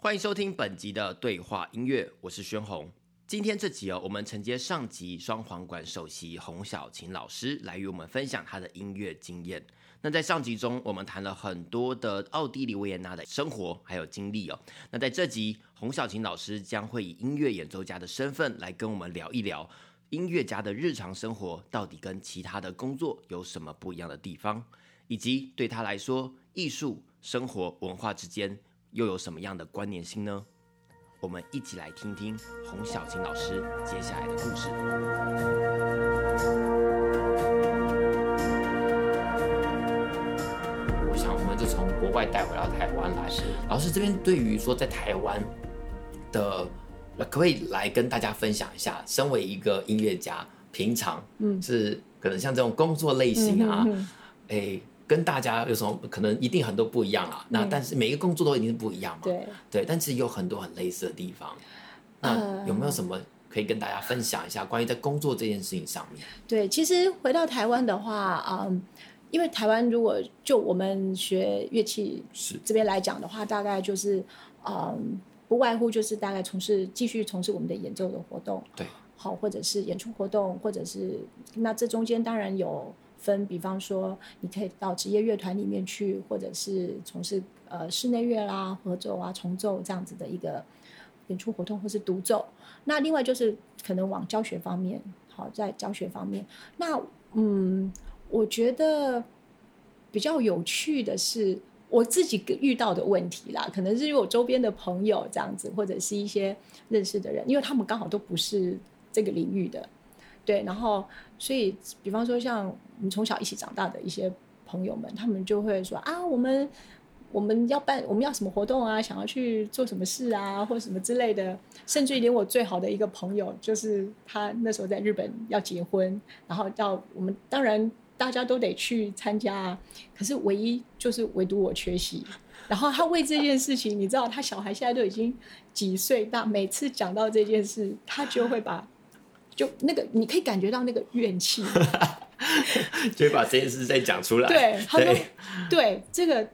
欢迎收听本集的对话音乐，我是宣红。今天这集哦，我们承接上集双簧管首席洪小琴老师来与我们分享他的音乐经验。那在上集中，我们谈了很多的奥地利维也纳的生活还有经历哦。那在这集，洪小琴老师将会以音乐演奏家的身份来跟我们聊一聊音乐家的日常生活到底跟其他的工作有什么不一样的地方，以及对他来说，艺术、生活、文化之间。又有什么样的关联性呢？我们一起来听听洪小琴老师接下来的故事。我想，我们就从国外带回到台湾来。是老师这边对于说在台湾的，可不可以来跟大家分享一下？身为一个音乐家，平常嗯是可能像这种工作类型啊，哎、嗯。欸跟大家有什么可能一定很多不一样啊？那但是每一个工作都一定是不一样嘛？对对，但是有很多很类似的地方。那有没有什么可以跟大家分享一下关于在工作这件事情上面？对，其实回到台湾的话，嗯，因为台湾如果就我们学乐器是这边来讲的话，大概就是嗯，不外乎就是大概从事继续从事我们的演奏的活动，对，好，或者是演出活动，或者是那这中间当然有。分，比方说，你可以到职业乐团里面去，或者是从事呃室内乐啦、合奏啊、重奏这样子的一个演出活动，或是独奏。那另外就是可能往教学方面，好，在教学方面，那嗯，我觉得比较有趣的是我自己遇到的问题啦，可能是因为我周边的朋友这样子，或者是一些认识的人，因为他们刚好都不是这个领域的。对，然后所以，比方说像我们从小一起长大的一些朋友们，他们就会说啊，我们我们要办，我们要什么活动啊，想要去做什么事啊，或什么之类的。甚至连我最好的一个朋友，就是他那时候在日本要结婚，然后要我们当然大家都得去参加啊，可是唯一就是唯独我缺席。然后他为这件事情，你知道，他小孩现在都已经几岁大，每次讲到这件事，他就会把。就那个，你可以感觉到那个怨气，就会把这件事再讲出来。对，他说，对这个，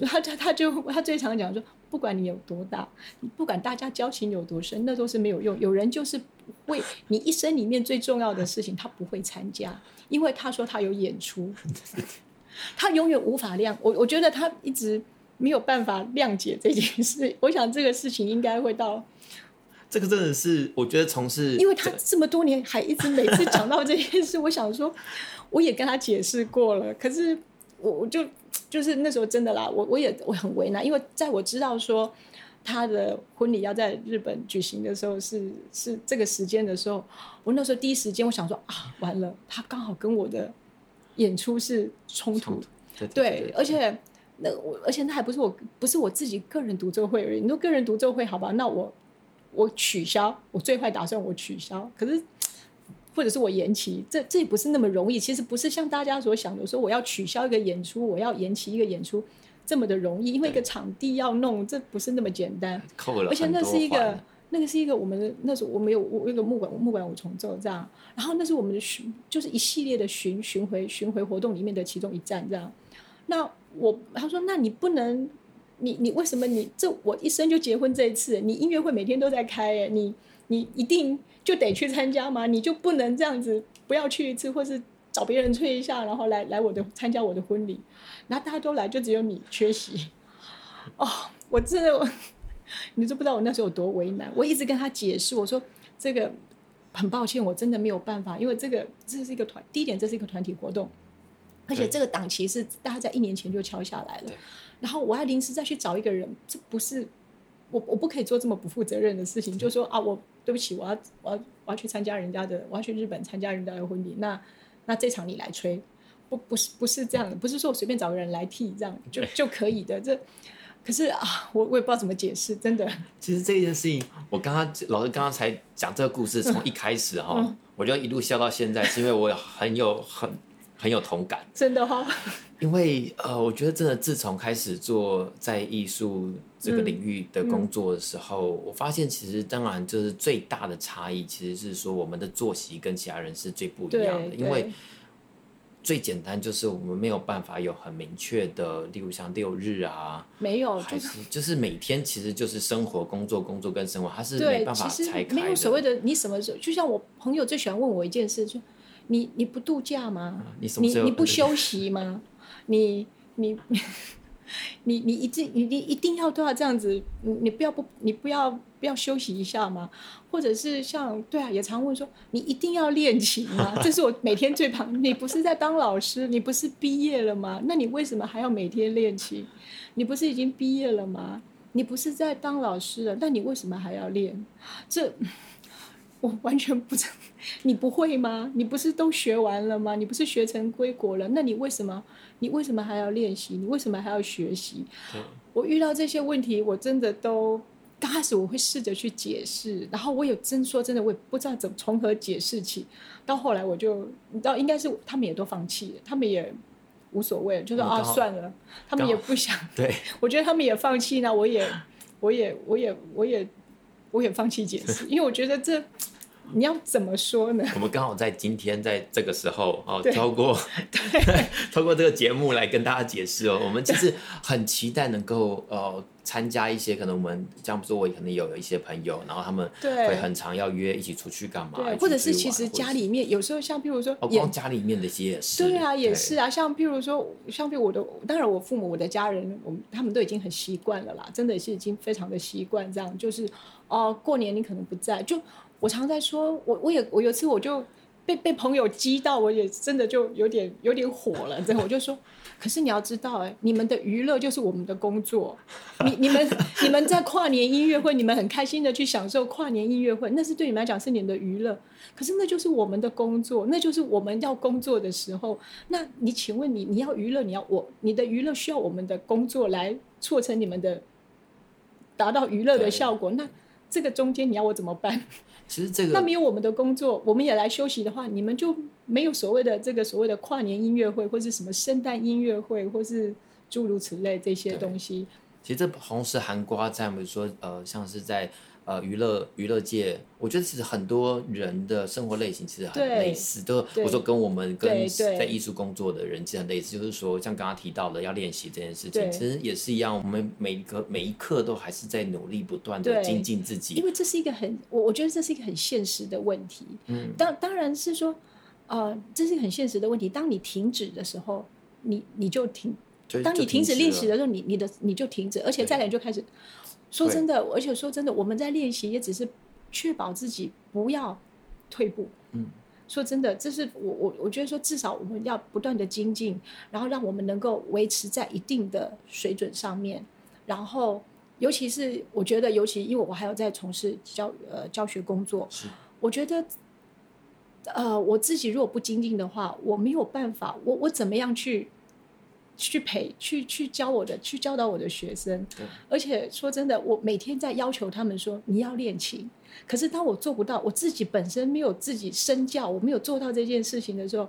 他他他就他最常讲说，不管你有多大，不管大家交情有多深，那都是没有用。有人就是为你一生里面最重要的事情，他不会参加，因为他说他有演出，他永远无法谅。我我觉得他一直没有办法谅解这件事。我想这个事情应该会到。这个真的是，我觉得从事，因为他这么多年还一直每次讲到这件事，我想说，我也跟他解释过了，可是我我就就是那时候真的啦，我我也我很为难，因为在我知道说他的婚礼要在日本举行的时候是是这个时间的时候，我那时候第一时间我想说啊，完了，他刚好跟我的演出是冲突，对，对，对，对，对，而且那我而且那还不是我不是我自己个人独奏会而已，你说个人独奏会好吧，那我。我取消，我最坏打算我取消，可是或者是我延期，这这也不是那么容易。其实不是像大家所想的，说我要取消一个演出，我要延期一个演出这么的容易，因为一个场地要弄，这不是那么简单。而且那是一个，那个是一个我们的那时候我们有我有个木管木管五重奏这样，然后那是我们的巡，就是一系列的巡巡回巡回活动里面的其中一站这样。那我他说，那你不能。你你为什么你这我一生就结婚这一次，你音乐会每天都在开哎，你你一定就得去参加吗？你就不能这样子不要去一次，或是找别人催一下，然后来来我的参加我的婚礼，然后大家都来，就只有你缺席。哦，我真的，你都不知道我那时候有多为难。我一直跟他解释，我说这个很抱歉，我真的没有办法，因为这个这是一个团，第一点这是一个团体活动，而且这个档期是大家在一年前就敲下来了。然后我还临时再去找一个人，这不是我我不可以做这么不负责任的事情。就说啊，我对不起，我要我要我要去参加人家的，我要去日本参加人家的婚礼。那那这场你来吹，不不是不是这样的，不是说我随便找个人来替这样就就可以的。这可是啊，我我也不知道怎么解释，真的。其实这件事情，我刚刚老师刚刚才讲这个故事，从一开始哈，嗯、我就一路笑到现在，是因为我很有很。很有同感，真的哈、哦。因为呃，我觉得真的自从开始做在艺术这个领域的工作的时候，嗯嗯、我发现其实当然就是最大的差异，其实是说我们的作息跟其他人是最不一样的。因为最简单就是我们没有办法有很明确的，例如像六日啊，没有，还是就是每天其实就是生活、工作、工作跟生活，它是没办法拆开的。没有所谓的你什么时候，就像我朋友最喜欢问我一件事，就你你不度假吗？你什么时候你你不休息吗？你你。你你一定你你一定要都要这样子，你不要不你不要不要休息一下吗？或者是像对啊，也常问说你一定要练琴吗？这是我每天最怕。你不是在当老师，你不是毕业了吗？那你为什么还要每天练琴？你不是已经毕业了吗？你不是在当老师了？那你为什么还要练？这。我完全不知道，你不会吗？你不是都学完了吗？你不是学成归国了？那你为什么？你为什么还要练习？你为什么还要学习？我遇到这些问题，我真的都刚开始我会试着去解释，然后我有真说真的，我也不知道怎么从何解释起。到后来我就，你知道，应该是他们也都放弃了，他们也无所谓，就说啊算了，他们也不想。对，我觉得他们也放弃，那我也，我也，我也，我也，我也放弃解释，因为我觉得这。你要怎么说呢？我们刚好在今天在这个时候哦，透过 对 透过这个节目来跟大家解释哦。我们其实很期待能够呃参加一些可能我们这样不说，我可能有有一些朋友，然后他们会很常要约一起出去干嘛？对，或者是其实家里面有时候像譬如说，哦，光家里面的些也是。对啊，也是啊。像譬如说，像譬如我的，当然我父母、我的家人，我们他们都已经很习惯了啦，真的是已经非常的习惯这样，就是哦、呃，过年你可能不在就。我常在说，我我也我有一次我就被被朋友激到，我也真的就有点有点火了。然后我就说，可是你要知道，哎，你们的娱乐就是我们的工作。你你们你们在跨年音乐会，你们很开心的去享受跨年音乐会，那是对你们来讲是你们的娱乐。可是那就是我们的工作，那就是我们要工作的时候。那你请问你你要娱乐，你要我你的娱乐需要我们的工作来促成你们的达到娱乐的效果？那这个中间你要我怎么办？其实这个那没有我们的工作，我们也来休息的话，你们就没有所谓的这个所谓的跨年音乐会，或是什么圣诞音乐会，或是诸如此类这些东西。其实这同时涵盖在我们说，呃，像是在。呃，娱乐娱乐界，我觉得其实很多人的生活类型其实很类似，都我说跟我们跟在艺术工作的人其实很类似，就是说像刚刚提到的要练习这件事情，其实也是一样，我们每一个每一刻都还是在努力不断的精进自己。因为这是一个很，我我觉得这是一个很现实的问题。嗯，当当然是说，呃，这是一个很现实的问题。当你停止的时候，你你就停；当你停止练习的时候，你你的你就停止，而且再来就开始。说真的，而且说真的，我们在练习也只是确保自己不要退步。嗯，说真的，这是我我我觉得说，至少我们要不断的精进，然后让我们能够维持在一定的水准上面。然后，尤其是我觉得，尤其因为我还有在从事教呃教学工作，是我觉得，呃，我自己如果不精进的话，我没有办法，我我怎么样去？去陪去去教我的去教导我的学生，而且说真的，我每天在要求他们说你要练琴。可是当我做不到，我自己本身没有自己身教，我没有做到这件事情的时候，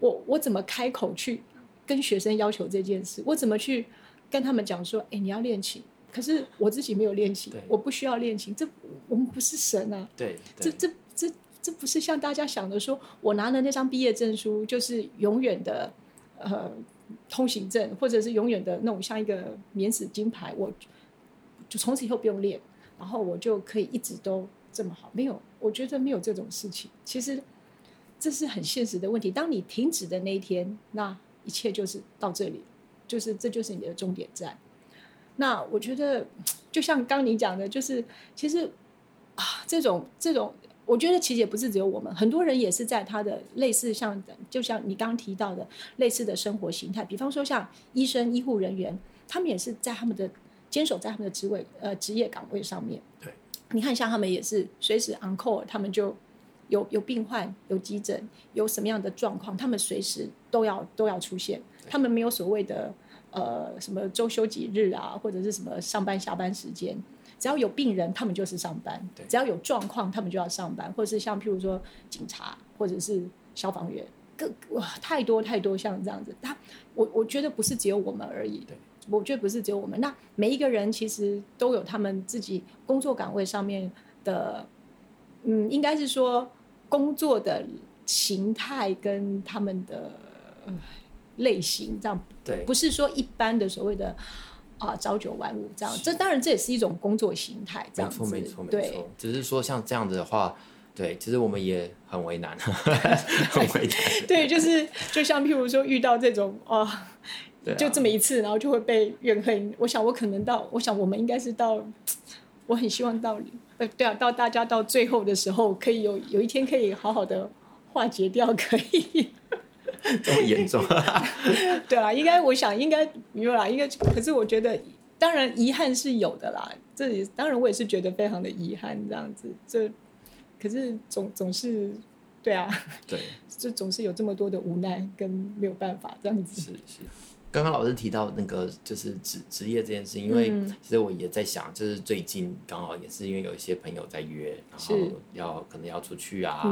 我我怎么开口去跟学生要求这件事？我怎么去跟他们讲说，哎，你要练琴？可是我自己没有练琴，我不需要练琴。这我们不是神啊！对，这这这这不是像大家想的说，我拿了那张毕业证书就是永远的呃。通行证，或者是永远的那种像一个免死金牌，我就从此以后不用练，然后我就可以一直都这么好。没有，我觉得没有这种事情。其实这是很现实的问题。当你停止的那一天，那一切就是到这里，就是这就是你的终点站。那我觉得，就像刚你讲的，就是其实啊，这种这种。我觉得其实也不是只有我们，很多人也是在他的类似像，就像你刚刚提到的类似的生活形态。比方说像医生、医护人员，他们也是在他们的坚守在他们的职位呃职业岗位上面。对，你看像他们也是随时 on call，他们就有有病患、有急诊、有什么样的状况，他们随时都要都要出现。他们没有所谓的呃什么周休几日啊，或者是什么上班下班时间。只要有病人，他们就是上班；只要有状况，他们就要上班，或者是像譬如说警察，或者是消防员，各哇太多太多像这样子。他我我觉得不是只有我们而已，我觉得不是只有我们。那每一个人其实都有他们自己工作岗位上面的，嗯，应该是说工作的形态跟他们的类型，这样。对，不是说一般的所谓的啊朝九晚五这样，这当然这也是一种工作形态，这样子，没错没错没错，只是说像这样子的话。对，其实我们也很为难，很为难。对，就是就像譬如说遇到这种 啊，啊就这么一次，然后就会被怨恨。我想我可能到，我想我们应该是到，我很希望到，呃，对啊，到大家到最后的时候，可以有有一天可以好好的化解掉，可以。这么严重？对啊，应该我想应该没有啦，应该。可是我觉得，当然遗憾是有的啦。这里当然我也是觉得非常的遗憾，这样子这。可是总总是，对啊，对，就总是有这么多的无奈跟没有办法这样子。是是，刚刚老师提到那个就是职职业这件事，因为其实我也在想，就是最近刚好也是因为有一些朋友在约，然后要可能要出去啊，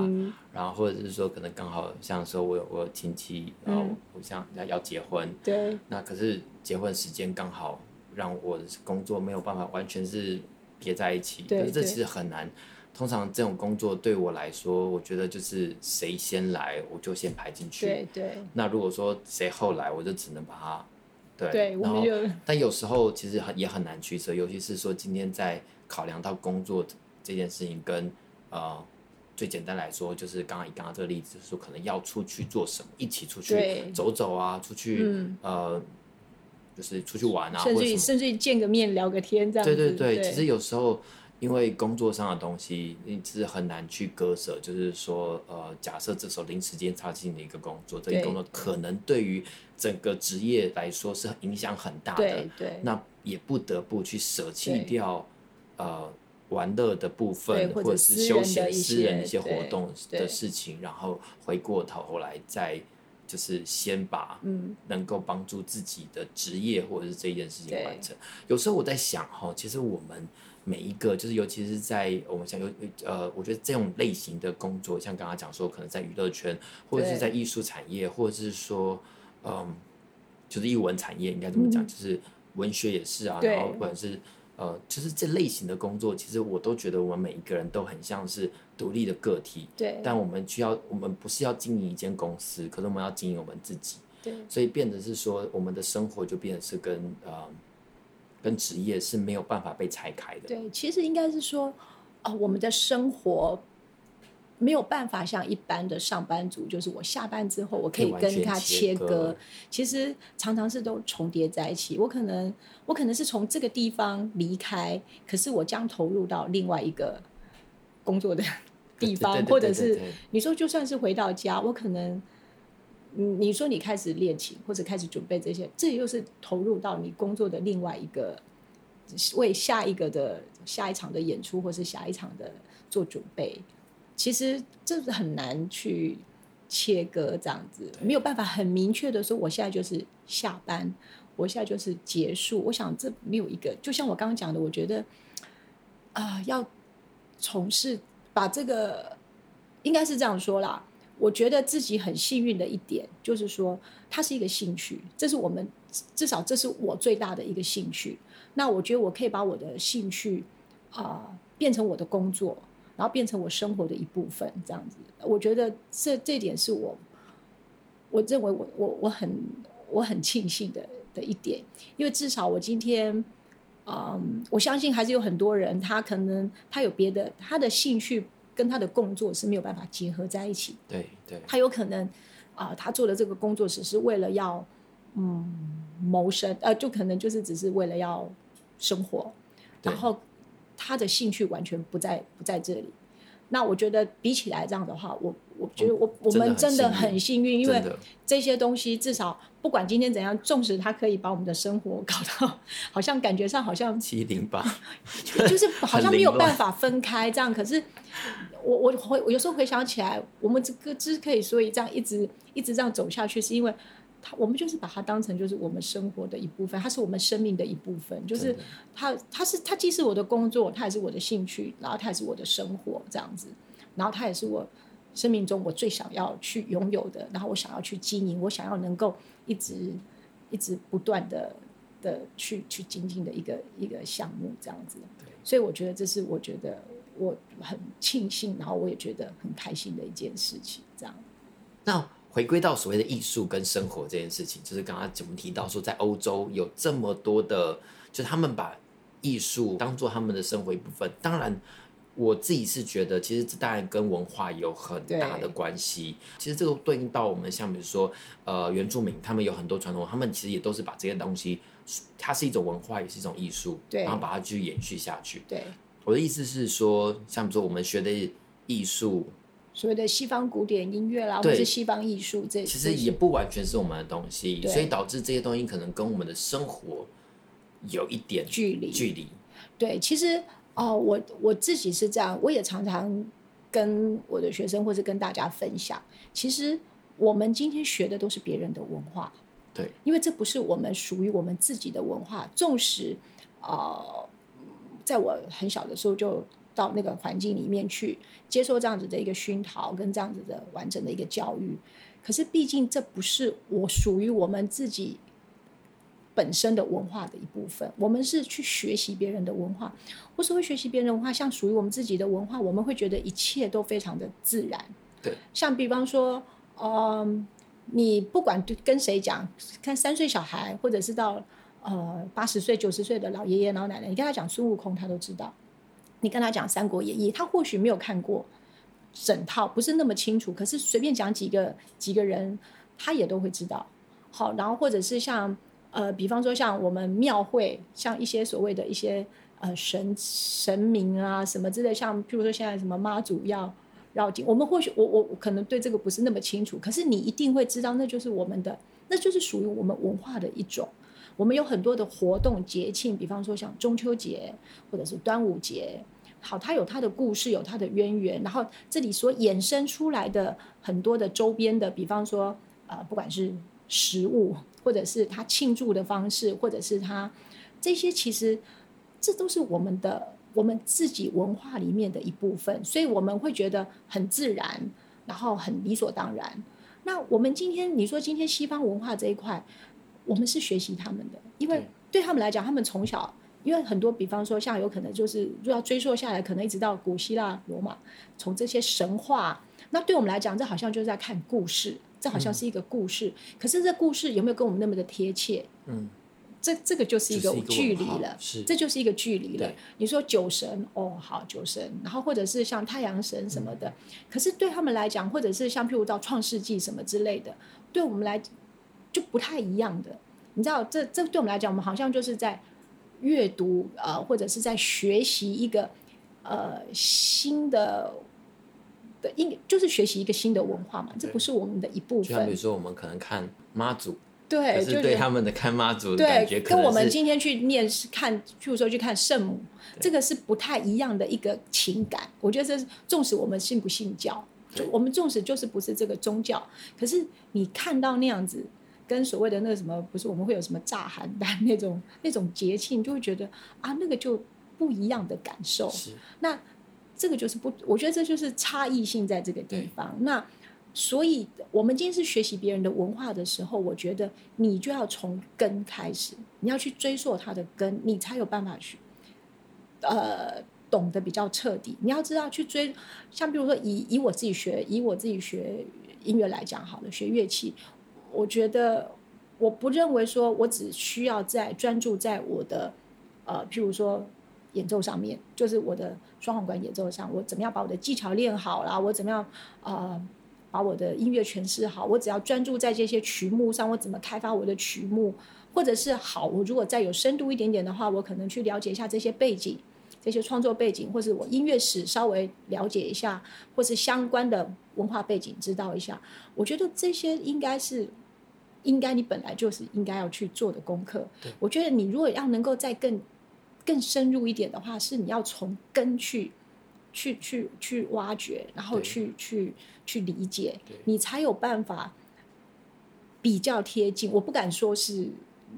然后或者是说可能刚好像说我有我有亲戚，然后我像要要结婚，对，那可是结婚时间刚好让我的工作没有办法完全是叠在一起，可是这其实很难。通常这种工作对我来说，我觉得就是谁先来我就先排进去。对对。那如果说谁后来，我就只能把它。对。对，然后但有时候其实很也很难取舍，尤其是说今天在考量到工作这件事情跟呃最简单来说，就是刚刚以刚刚这个例子，就是说可能要出去做什么，一起出去走走啊，出去、嗯、呃就是出去玩啊，甚至甚至见个面聊个天这样对对，对其实有时候。因为工作上的东西，你是很难去割舍。就是说，呃，假设这时候临时间插进的一个工作，这个工作可能对于整个职业来说是影响很大的。对对。那也不得不去舍弃掉，呃，玩乐的部分，或者是休闲私人的一些活动的事情，然后回过头来再就是先把嗯能够帮助自己的职业或者是这件事情完成。有时候我在想哈，其实我们。每一个就是，尤其是在我们想有呃，我觉得这种类型的工作，像刚刚讲说，可能在娱乐圈，或者是在艺术产业，或者是说，嗯，就是艺文产业，应该怎么讲，就是文学也是啊，然后或者是呃，就是这类型的工作，其实我都觉得我们每一个人都很像是独立的个体，对，但我们需要，我们不是要经营一间公司，可是我们要经营我们自己，对，所以变得是说，我们的生活就变得是跟呃。跟职业是没有办法被拆开的。对，其实应该是说，啊、呃，我们的生活没有办法像一般的上班族，就是我下班之后我可以跟他切割。切割其实常常是都重叠在一起。我可能我可能是从这个地方离开，可是我将投入到另外一个工作的 地方，或者是你说就算是回到家，我可能。你说你开始练琴或者开始准备这些，这又是投入到你工作的另外一个，为下一个的下一场的演出或是下一场的做准备。其实这是很难去切割这样子，没有办法很明确的说，我现在就是下班，我现在就是结束。我想这没有一个，就像我刚刚讲的，我觉得啊、呃，要从事把这个应该是这样说啦。我觉得自己很幸运的一点，就是说它是一个兴趣，这是我们至少这是我最大的一个兴趣。那我觉得我可以把我的兴趣啊、变成我的工作，然后变成我生活的一部分，这样子。我觉得这这点是我我认为我我我很我很庆幸的的一点，因为至少我今天，嗯，我相信还是有很多人，他可能他有别的他的兴趣。跟他的工作是没有办法结合在一起。对对，他有可能啊、呃，他做的这个工作只是为了要嗯谋生，呃，就可能就是只是为了要生活，然后他的兴趣完全不在不在这里。那我觉得比起来这样的话，我我觉得我、嗯、我们真的很幸运，因为这些东西至少不管今天怎样，纵使它可以把我们的生活搞到 好像感觉上好像七零八，就是 好像没有办法分开这样。可是我我回我有时候回想起来，我们这个之可以所以这样一直一直这样走下去，是因为。我们就是把它当成就是我们生活的一部分，它是我们生命的一部分，就是它，它是它既是我的工作，它也是我的兴趣，然后它也是我的生活这样子，然后它也是我生命中我最想要去拥有的，然后我想要去经营，我想要能够一直一直不断的的去去精进的一个一个项目这样子。所以我觉得这是我觉得我很庆幸，然后我也觉得很开心的一件事情，这样。那。回归到所谓的艺术跟生活这件事情，就是刚刚我们提到说，在欧洲有这么多的，就是他们把艺术当做他们的生活一部分。当然，我自己是觉得，其实这当然跟文化有很大的关系。其实这个对应到我们像比如说，呃，原住民，他们有很多传统，他们其实也都是把这些东西，它是一种文化，也是一种艺术，对，然后把它去延续下去。对，我的意思是说，像比如说我们学的艺术。所谓的西方古典音乐啦，或者是西方艺术，这其实也不完全是我们的东西，所以导致这些东西可能跟我们的生活有一点距离。距离。对，其实哦、呃，我我自己是这样，我也常常跟我的学生或者跟大家分享，其实我们今天学的都是别人的文化，对，因为这不是我们属于我们自己的文化。纵使呃，在我很小的时候就。到那个环境里面去接受这样子的一个熏陶，跟这样子的完整的一个教育，可是毕竟这不是我属于我们自己本身的文化的一部分。我们是去学习别人的文化，或是会学习别人的文化，像属于我们自己的文化，我们会觉得一切都非常的自然。对，像比方说，嗯，你不管跟谁讲，看三岁小孩，或者是到呃八十岁、九十岁的老爷爷老奶奶，你跟他讲孙悟空，他都知道。你跟他讲《三国演义》，他或许没有看过整套，不是那么清楚。可是随便讲几个几个人，他也都会知道。好，然后或者是像呃，比方说像我们庙会，像一些所谓的一些呃神神明啊什么之类，像譬如说现在什么妈祖要绕境，我们或许我我可能对这个不是那么清楚，可是你一定会知道，那就是我们的，那就是属于我们文化的一种。我们有很多的活动节庆，比方说像中秋节或者是端午节。好，它有它的故事，有它的渊源，然后这里所衍生出来的很多的周边的，比方说，呃，不管是食物，或者是他庆祝的方式，或者是他这些，其实这都是我们的我们自己文化里面的一部分，所以我们会觉得很自然，然后很理所当然。那我们今天你说今天西方文化这一块，我们是学习他们的，因为对他们来讲，他们从小。因为很多，比方说，像有可能就是，如果要追溯下来，可能一直到古希腊、罗马，从这些神话，那对我们来讲，这好像就是在看故事，这好像是一个故事。嗯、可是这故事有没有跟我们那么的贴切？嗯，这这个就是一个距离了，是，这就是一个距离了。你说酒神，哦，好，酒神，然后或者是像太阳神什么的，嗯、可是对他们来讲，或者是像譬如到创世纪什么之类的，对我们来就不太一样的。你知道，这这对我们来讲，我们好像就是在。阅读呃，或者是在学习一个呃新的的，应就是学习一个新的文化嘛，这不是我们的一部分。就像比如说，我们可能看妈祖，对，就是对他们的看妈祖的感觉，跟我们今天去念看，譬如说去看圣母，这个是不太一样的一个情感。我觉得这是，纵使我们信不信教，就我们纵使就是不是这个宗教，可是你看到那样子。跟所谓的那个什么，不是我们会有什么炸寒单那种那种节庆，就会觉得啊，那个就不一样的感受。是，那这个就是不，我觉得这就是差异性在这个地方。那所以，我们今天是学习别人的文化的时候，我觉得你就要从根开始，你要去追溯它的根，你才有办法去呃懂得比较彻底。你要知道去追，像比如说以以我自己学，以我自己学音乐来讲好了，学乐器。我觉得，我不认为说我只需要在专注在我的，呃，譬如说演奏上面，就是我的双簧管演奏上，我怎么样把我的技巧练好啦，我怎么样呃把我的音乐诠释好，我只要专注在这些曲目上，我怎么开发我的曲目，或者是好，我如果再有深度一点点的话，我可能去了解一下这些背景，这些创作背景，或是我音乐史稍微了解一下，或是相关的文化背景知道一下，我觉得这些应该是。应该你本来就是应该要去做的功课。我觉得你如果要能够再更更深入一点的话，是你要从根去去去去挖掘，然后去去去理解，你才有办法比较贴近。我不敢说是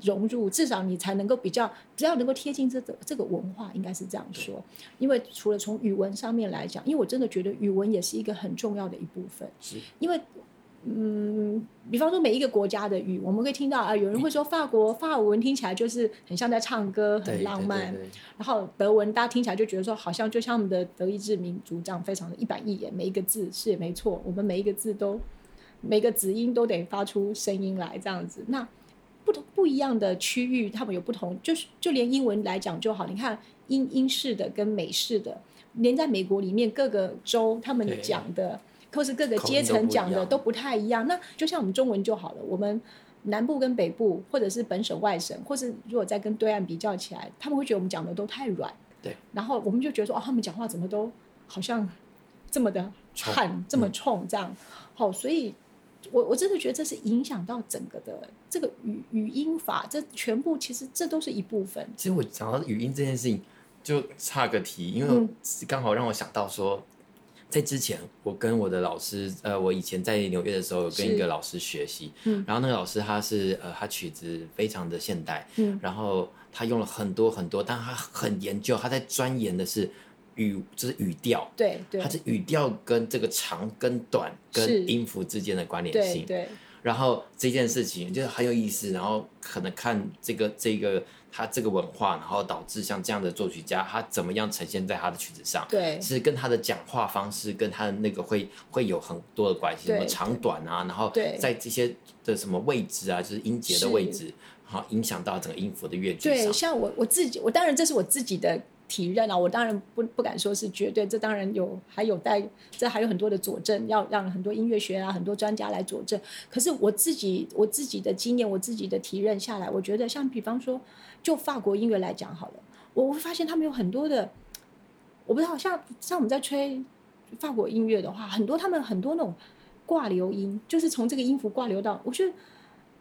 融入，至少你才能够比较，只要能够贴近这个这个文化，应该是这样说。因为除了从语文上面来讲，因为我真的觉得语文也是一个很重要的一部分。是，因为。嗯，比方说每一个国家的语，我们会听到啊，有人会说法国法文听起来就是很像在唱歌，很浪漫。然后德文大家听起来就觉得说，好像就像我们的德意志民族这样，非常的一板一眼，每一个字是也没错，我们每一个字都每个子音都得发出声音来，这样子。那不同不一样的区域，他们有不同，就是就连英文来讲就好。你看英英式的跟美式的，连在美国里面各个州他们讲的，或是各个阶层讲的都不太一样。那就像我们中文就好了，我们南部跟北部，或者是本省外省，或是如果再跟对岸比较起来，他们会觉得我们讲的都太软。对。然后我们就觉得说，哦，他们讲话怎么都好像这么的悍，这么冲，这样。好，所以。我我真的觉得这是影响到整个的这个语语音法，这全部其实这都是一部分。其实我讲到语音这件事情，就差个题，因为刚好让我想到说，在之前我跟我的老师，呃，我以前在纽约的时候有跟一个老师学习，嗯，然后那个老师他是呃，他曲子非常的现代，嗯，然后他用了很多很多，但他很研究，他在钻研的是。语就是语调，对对，他是语调跟这个长跟短跟音符之间的关联性。对，对，然后这件事情就很有意思，然后可能看这个这个他这个文化，然后导致像这样的作曲家，他怎么样呈现在他的曲子上？对，是跟他的讲话方式跟他的那个会会有很多的关系，什么长短啊，然后在这些的什么位置啊，就是音节的位置，好影响到整个音符的乐句。对，像我我自己，我当然这是我自己的。体认啊，我当然不不敢说是绝对，这当然有还有待，这还有很多的佐证，要让很多音乐学啊，很多专家来佐证。可是我自己我自己的经验，我自己的体认下来，我觉得像比方说，就法国音乐来讲好了，我会发现他们有很多的，我不知道像像我们在吹法国音乐的话，很多他们很多那种挂留音，就是从这个音符挂留到，我觉得。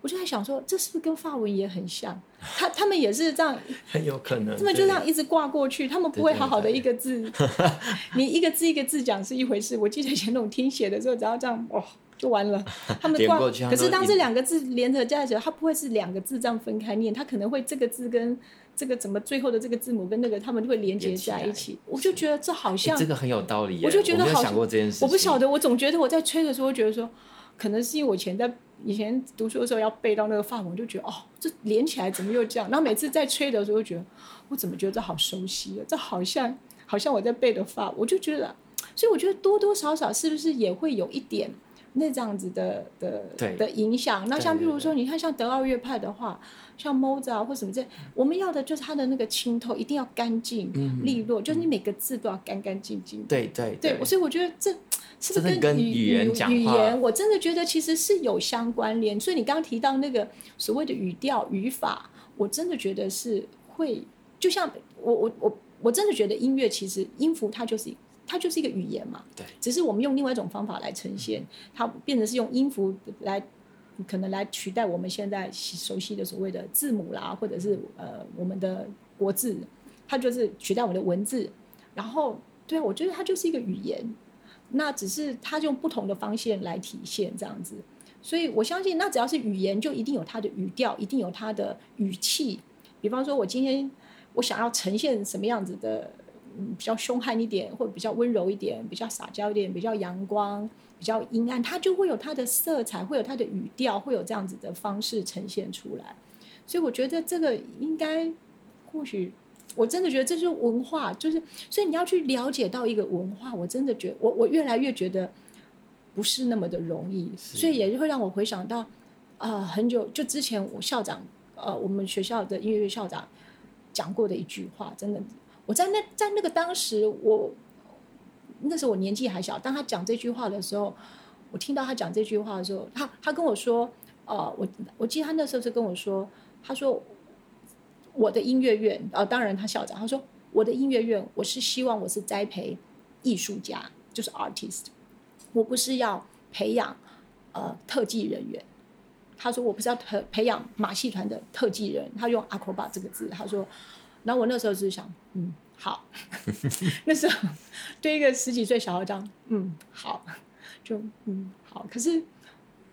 我就在想说，这是不是跟法文也很像？他他们也是这样，很有可能。他们就这样一直挂过去，他们不会好好的一个字，对对对你一个字一个字讲是一回事。我记得以前那种听写的时候，只要这样哦，就完了。他们挂，可是当这两个字连着在一起，他不会是两个字这样分开念，他可能会这个字跟这个怎么最后的这个字母跟那个他们会连接在一起。我就觉得这好像、欸、这个很有道理。我就觉得好像我不晓得，我总觉得我在吹的时候，觉得说可能是因为我以前在。以前读书的时候要背到那个范文，就觉得哦，这连起来怎么又这样？然后每次在吹的时候，觉得我怎么觉得这好熟悉啊？这好像好像我在背的法，我就觉得，所以我觉得多多少少是不是也会有一点那这样子的的的影响？那像譬如说，你看像德奥乐派的话，像 Mozart 或什么这，我们要的就是它的那个清透一定要干净利落，就是你每个字都要干干净净。对对对，所以我觉得这。是不是跟语语言讲语言，我真的觉得其实是有相关联。所以你刚刚提到那个所谓的语调语法，我真的觉得是会，就像我我我我真的觉得音乐其实音符它就是它就是一个语言嘛。对。只是我们用另外一种方法来呈现，它变成是用音符来可能来取代我们现在熟悉的所谓的字母啦，或者是呃我们的国字，它就是取代我们的文字。然后对啊，我觉得它就是一个语言。那只是它用不同的方向来体现这样子，所以我相信，那只要是语言，就一定有它的语调，一定有它的语气。比方说，我今天我想要呈现什么样子的，嗯，比较凶悍一点，或者比较温柔一点，比较撒娇一点，比较阳光，比较阴暗，它就会有它的色彩，会有它的语调，会有这样子的方式呈现出来。所以我觉得这个应该或许。我真的觉得这是文化，就是所以你要去了解到一个文化，我真的觉得我我越来越觉得不是那么的容易，所以也会让我回想到啊、呃、很久就之前我校长呃我们学校的音乐院校长讲过的一句话，真的我在那在那个当时我那时候我年纪还小，当他讲这句话的时候，我听到他讲这句话的时候，他他跟我说呃我我记得他那时候是跟我说，他说。我的音乐院呃，当然他校长他说，我的音乐院，我是希望我是栽培艺术家，就是 artist，我不是要培养呃特技人员。他说我不是要培培养马戏团的特技人，他用 acroba 这个字。他说，然后我那时候就是想，嗯，好，那时候对一个十几岁小孩这样，嗯，好，就嗯好，可是。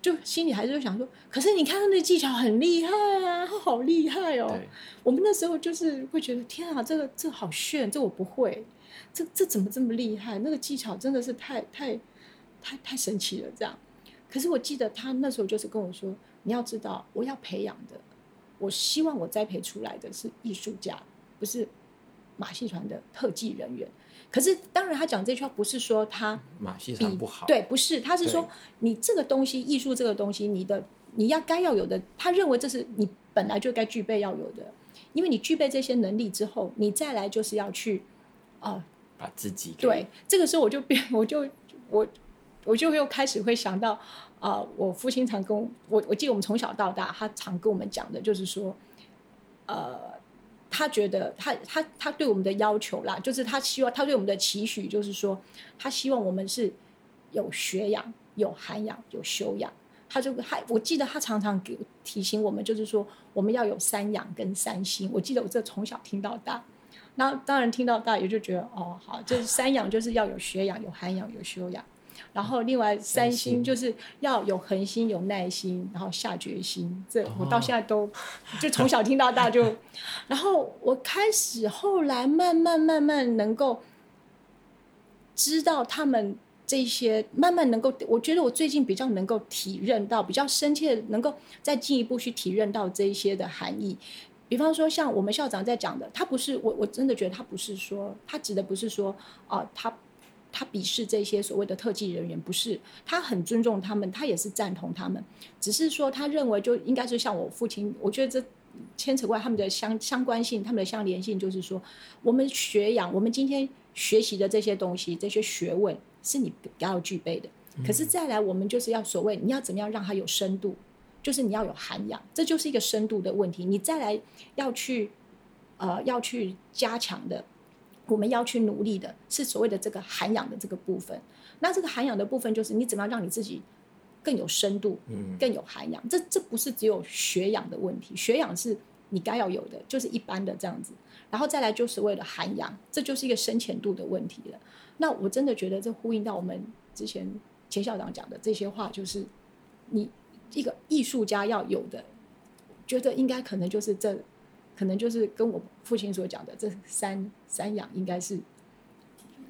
就心里还是会想说，可是你看他那技巧很厉害啊，他好厉害哦。我们那时候就是会觉得，天啊，这个这好炫，这我不会，这这怎么这么厉害？那个技巧真的是太太太太神奇了，这样。可是我记得他那时候就是跟我说，你要知道，我要培养的，我希望我栽培出来的是艺术家，不是马戏团的特技人员。可是当然，他讲这句话不是说他马戏团不好，对，不是，他是说你这个东西，艺术这个东西，你的你要该要有的，他认为这是你本来就该具备要有的，因为你具备这些能力之后，你再来就是要去啊、呃，把自己对，这个时候我就变，我就我我就又开始会想到啊、呃，我父亲常跟我，我我记得我们从小到大，他常跟我们讲的就是说，呃。他觉得他他他对我们的要求啦，就是他希望他对我们的期许，就是说他希望我们是有学养、有涵养、有修养。他就还我记得他常常给提醒我们，就是说我们要有三养跟三心。我记得我这从小听到大，那当然听到大也就觉得哦好，就是三养就是要有学养、有涵养、有修养。然后另外三星就是要有恒心、有耐心，然后下决心。这我到现在都就从小听到大就，然后我开始后来慢慢慢慢能够知道他们这些，慢慢能够，我觉得我最近比较能够体认到，比较深切能够再进一步去体认到这一些的含义。比方说像我们校长在讲的，他不是我我真的觉得他不是说他指的不是说啊、呃、他。他鄙视这些所谓的特技人员，不是他很尊重他们，他也是赞同他们，只是说他认为就应该是像我父亲，我觉得这牵扯过来他们的相相关性，他们的相连性，就是说我们学养，我们今天学习的这些东西，这些学问是你要具备的。可是再来，我们就是要所谓你要怎么样让它有深度，就是你要有涵养，这就是一个深度的问题。你再来要去呃要去加强的。我们要去努力的是所谓的这个涵养的这个部分。那这个涵养的部分，就是你怎么样让你自己更有深度，嗯，更有涵养。这这不是只有学养的问题，学养是你该要有的，就是一般的这样子。然后再来就是为了涵养，这就是一个深浅度的问题了。那我真的觉得这呼应到我们之前钱校长讲的这些话，就是你一个艺术家要有的，觉得应该可能就是这。可能就是跟我父亲所讲的这三三养，应该是，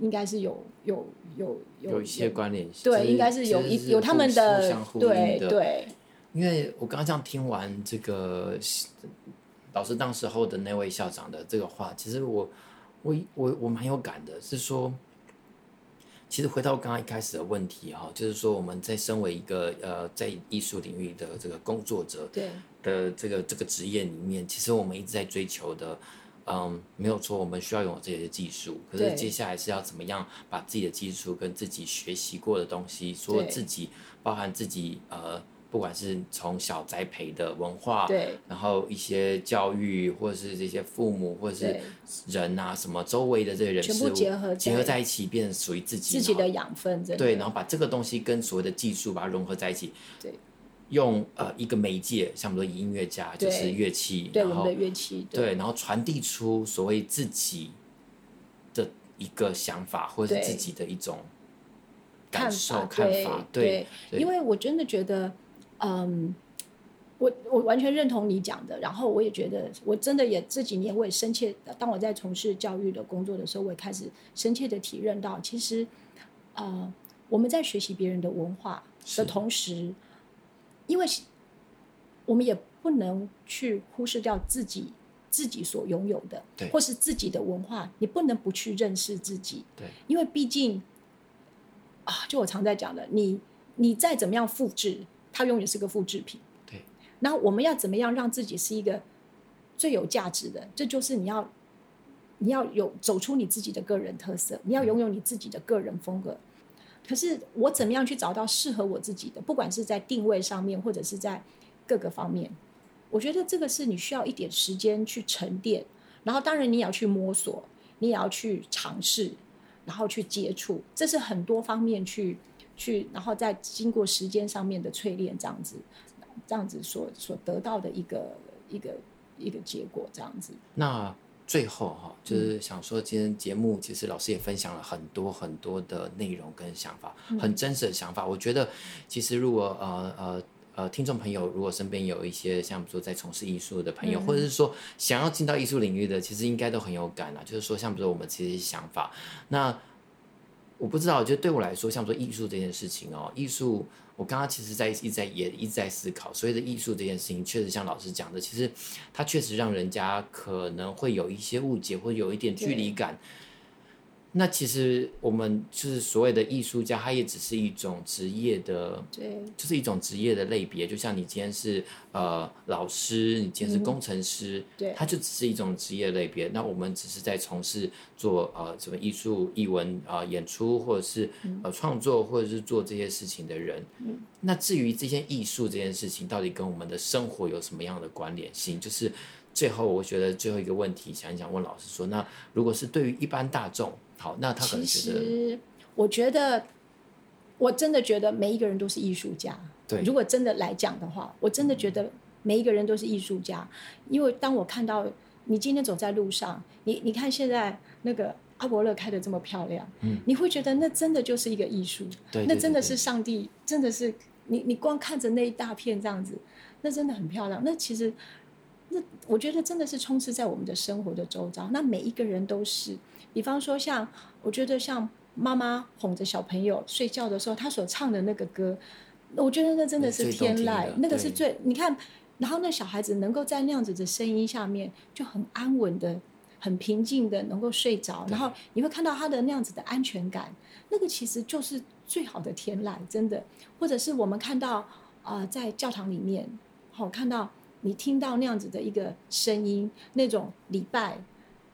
应该是有有有有有一些关联性。对，应该是有一有他们的对对。因为我刚刚这样听完这个老师当时候的那位校长的这个话，其实我我我我蛮有感的，是说。其实回到刚刚一开始的问题哈，就是说我们在身为一个呃在艺术领域的这个工作者对的这个这个职业里面，其实我们一直在追求的，嗯，没有错，我们需要拥有这些技术。可是接下来是要怎么样把自己的技术跟自己学习过的东西，说自己包含自己呃。不管是从小栽培的文化，对，然后一些教育，或者是这些父母，或者是人啊，什么周围的这些人事物结合结合在一起，变成属于自己自己的养分，对，然后把这个东西跟所谓的技术把它融合在一起，对，用呃一个媒介，像比如说音乐家就是乐器，对，我们的乐器，对，然后传递出所谓自己的一个想法，或者是自己的一种感受看法，对，因为我真的觉得。嗯，我我完全认同你讲的，然后我也觉得，我真的也这几年我也深切，当我在从事教育的工作的时候，我也开始深切的体认到，其实，呃，我们在学习别人的文化的同时，因为我们也不能去忽视掉自己自己所拥有的，对，或是自己的文化，你不能不去认识自己，对，因为毕竟啊，就我常在讲的，你你再怎么样复制。它永远是个复制品。对。那我们要怎么样让自己是一个最有价值的？这就是你要，你要有走出你自己的个人特色，你要拥有你自己的个人风格。嗯。可是我怎么样去找到适合我自己的？不管是在定位上面，或者是在各个方面，我觉得这个是你需要一点时间去沉淀。然后，当然你也要去摸索，你也要去尝试，然后去接触，这是很多方面去。去，然后再经过时间上面的淬炼，这样子，这样子所所得到的一个一个一个结果，这样子。那最后哈，就是想说，今天节目其实老师也分享了很多很多的内容跟想法，很真实的想法。嗯、我觉得，其实如果呃呃呃，听众朋友如果身边有一些像比如说在从事艺术的朋友，嗯、或者是说想要进到艺术领域的，其实应该都很有感啊。就是说，像比如说我们这些想法，那。我不知道，就对我来说，像说艺术这件事情哦，艺术，我刚刚其实在一直在也一直在思考，所谓的艺术这件事情，确实像老师讲的，其实它确实让人家可能会有一些误解，或者有一点距离感。那其实我们就是所谓的艺术家，他也只是一种职业的，对，就是一种职业的类别。就像你今天是呃老师，你今天是工程师，嗯、对，他就只是一种职业类别。那我们只是在从事做呃什么艺术、艺文啊、呃、演出，或者是呃创作，或者是做这些事情的人。嗯，那至于这些艺术这件事情，到底跟我们的生活有什么样的关联性？就是最后我觉得最后一个问题，想一想问老师说，那如果是对于一般大众。好，那他可能觉得，其实我觉得，我真的觉得每一个人都是艺术家。对，如果真的来讲的话，我真的觉得每一个人都是艺术家。因为当我看到你今天走在路上，你你看现在那个阿伯勒开的这么漂亮，嗯，你会觉得那真的就是一个艺术。对，那真的是上帝，真的是你你光看着那一大片这样子，那真的很漂亮。那其实，那我觉得真的是充斥在我们的生活的周遭。那每一个人都是。比方说，像我觉得像妈妈哄着小朋友睡觉的时候，她所唱的那个歌，我觉得那真的是天籁，那个是最你看，然后那小孩子能够在那样子的声音下面就很安稳的、很平静的能够睡着，然后你会看到他的那样子的安全感，那个其实就是最好的天籁，真的。或者是我们看到啊、呃，在教堂里面，好看到你听到那样子的一个声音，那种礼拜。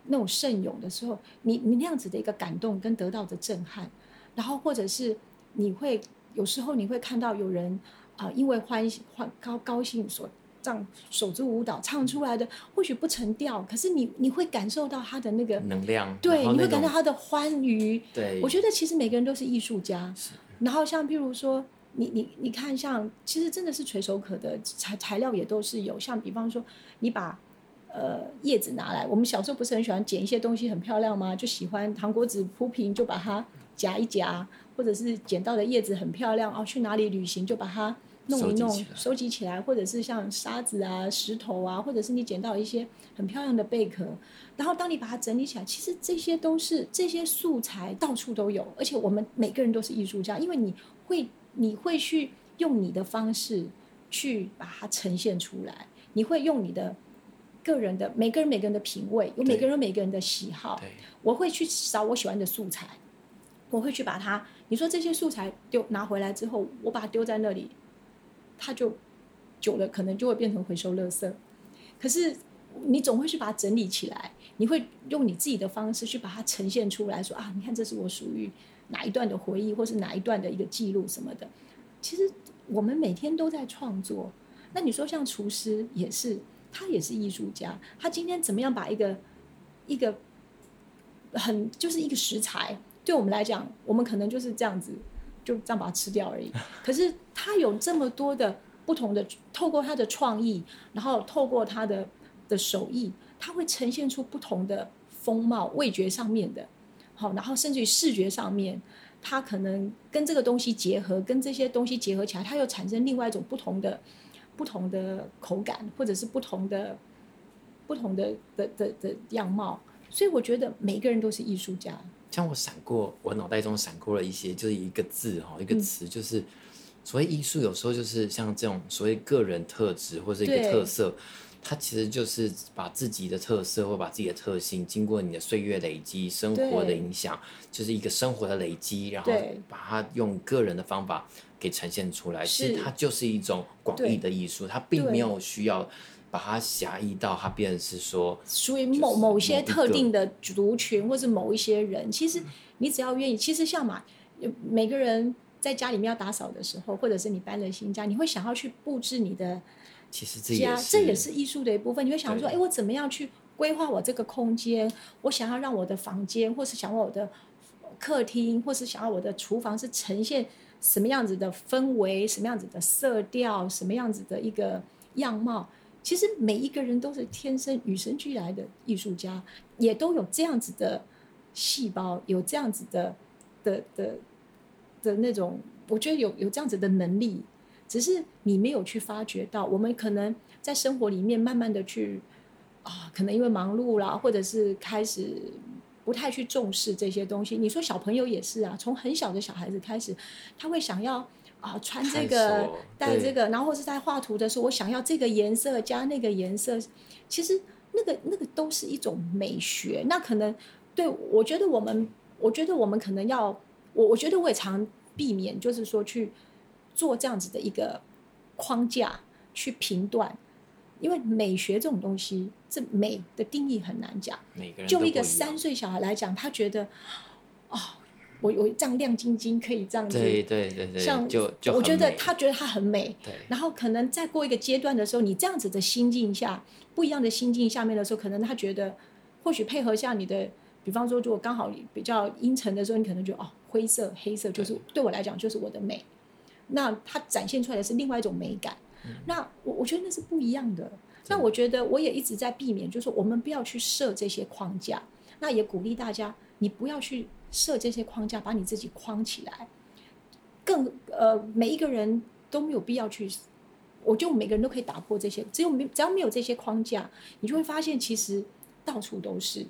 那种圣咏的时候，你你那样子的一个感动跟得到的震撼，然后或者是你会有时候你会看到有人啊、呃，因为欢喜欢高高兴所这样手足舞蹈唱出来的，或许不成调，可是你你会感受到他的那个能量，对，你会感到他的欢愉。对，我觉得其实每个人都是艺术家。然后像譬如说，你你你看，像其实真的是垂手可得材材料也都是有，像比方说你把。呃，叶子拿来，我们小时候不是很喜欢捡一些东西很漂亮吗？就喜欢糖果纸铺平，就把它夹一夹，或者是捡到的叶子很漂亮哦，去哪里旅行就把它弄一弄，收集，收集起来，或者是像沙子啊、石头啊，或者是你捡到一些很漂亮的贝壳，然后当你把它整理起来，其实这些都是这些素材到处都有，而且我们每个人都是艺术家，因为你会你会去用你的方式去把它呈现出来，你会用你的。个人的每个人每个人的品味，有每个人每个人的喜好。我会去找我喜欢的素材，我会去把它。你说这些素材丢拿回来之后，我把它丢在那里，它就久了可能就会变成回收垃圾。可是你总会去把它整理起来，你会用你自己的方式去把它呈现出来说啊，你看这是我属于哪一段的回忆，或是哪一段的一个记录什么的。其实我们每天都在创作。那你说像厨师也是。他也是艺术家，他今天怎么样把一个一个很就是一个食材，对我们来讲，我们可能就是这样子，就这样把它吃掉而已。可是他有这么多的不同的，透过他的创意，然后透过他的的手艺，他会呈现出不同的风貌，味觉上面的，好，然后甚至于视觉上面，它可能跟这个东西结合，跟这些东西结合起来，它又产生另外一种不同的。不同的口感，或者是不同的、不同的的的的样貌，所以我觉得每个人都是艺术家。像我闪过，我脑袋中闪过了一些，就是一个字哈，一个词，就是所谓艺术，有时候就是像这种所谓个人特质或者一个特色。它其实就是把自己的特色或把自己的特性，经过你的岁月累积、生活的影响，就是一个生活的累积，然后把它用个人的方法给呈现出来。其实它就是一种广义的艺术，它并没有需要把它狭义到它变成是说属于某某些特定的族群或是某一些人。其实你只要愿意，其实像嘛，每个人在家里面要打扫的时候，或者是你搬了新家，你会想要去布置你的。其实这也是，这也是艺术的一部分。你会想说，哎，我怎么样去规划我这个空间？我想要让我的房间，或是想要我的客厅，或是想要我的厨房是呈现什么样子的氛围，什么样子的色调，什么样子的一个样貌？其实每一个人都是天生与生俱来的艺术家，也都有这样子的细胞，有这样子的的的的那种，我觉得有有这样子的能力。只是你没有去发觉到，我们可能在生活里面慢慢的去啊，可能因为忙碌啦，或者是开始不不太去重视这些东西。你说小朋友也是啊，从很小的小孩子开始，他会想要啊穿这个戴这个，然后是在画图的时候，我想要这个颜色加那个颜色。其实那个那个都是一种美学。那可能对我觉得我们，我觉得我们可能要我我觉得我也常避免，就是说去做这样子的一个框架去评断。因为美学这种东西，这美的定义很难讲。每个人就一个三岁小孩来讲，他觉得，哦，我我这样亮晶晶，可以这样子。对对对对。像就就我觉得他觉得他很美。对。然后可能再过一个阶段的时候，你这样子的心境下，不一样的心境下面的时候，可能他觉得，或许配合下你的，比方说，如果刚好比较阴沉的时候，你可能觉得哦，灰色、黑色就是，对我来讲就是我的美。那它展现出来的是另外一种美感。嗯、那我我觉得那是不一样的。那我觉得我也一直在避免，就是我们不要去设这些框架。那也鼓励大家，你不要去设这些框架，把你自己框起来。更呃，每一个人都没有必要去。我觉得每个人都可以打破这些，只有没只要没有这些框架，你就会发现其实到处都是。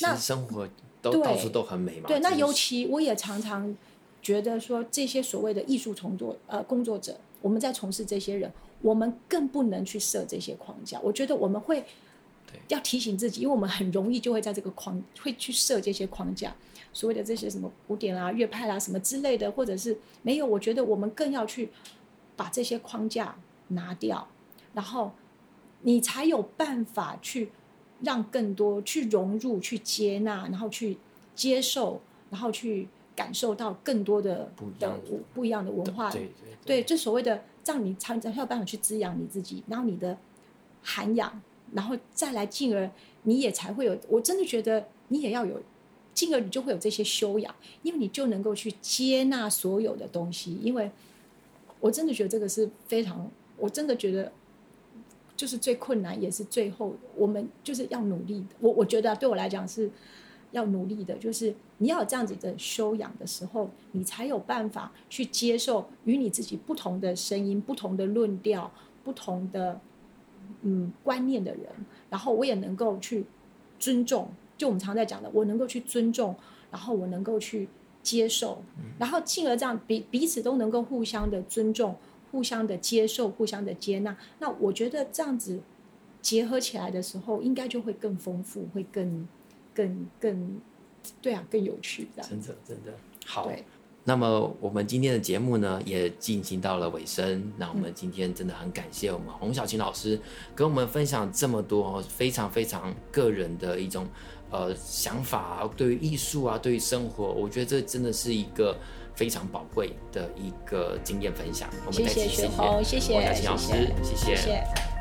那生活都到处都很美嘛。对，那尤其我也常常觉得说，这些所谓的艺术创作呃工作者。我们在从事这些人，我们更不能去设这些框架。我觉得我们会要提醒自己，因为我们很容易就会在这个框会去设这些框架，所谓的这些什么古典啦、乐派啦什么之类的，或者是没有。我觉得我们更要去把这些框架拿掉，然后你才有办法去让更多去融入、去接纳，然后去接受，然后去。感受到更多的不一样的。不一样的文化，对对，对，对，这所谓的让你才才有办法去滋养你自己，然后你的涵养，然后再来进而你也才会有，我真的觉得你也要有，进而你就会有这些修养，因为你就能够去接纳所有的东西，因为我真的觉得这个是非常，我真的觉得就是最困难，也是最后我们就是要努力的，我我觉得对我来讲是。要努力的，就是你要有这样子的修养的时候，你才有办法去接受与你自己不同的声音、不同的论调、不同的嗯观念的人。然后我也能够去尊重，就我们常在讲的，我能够去尊重，然后我能够去接受，然后进而这样彼彼此都能够互相的尊重、互相的接受、互相的接纳。那我觉得这样子结合起来的时候，应该就会更丰富，会更。更更，对啊，更有趣的。真的真的好。那么我们今天的节目呢，也进行到了尾声。那我们今天真的很感谢我们洪小琴老师跟我们分享这么多非常非常个人的一种呃想法，啊对于艺术啊，对于生活，我觉得这真的是一个非常宝贵的一个经验分享。我们再次谢谢洪小琴老师，谢谢。谢谢谢谢。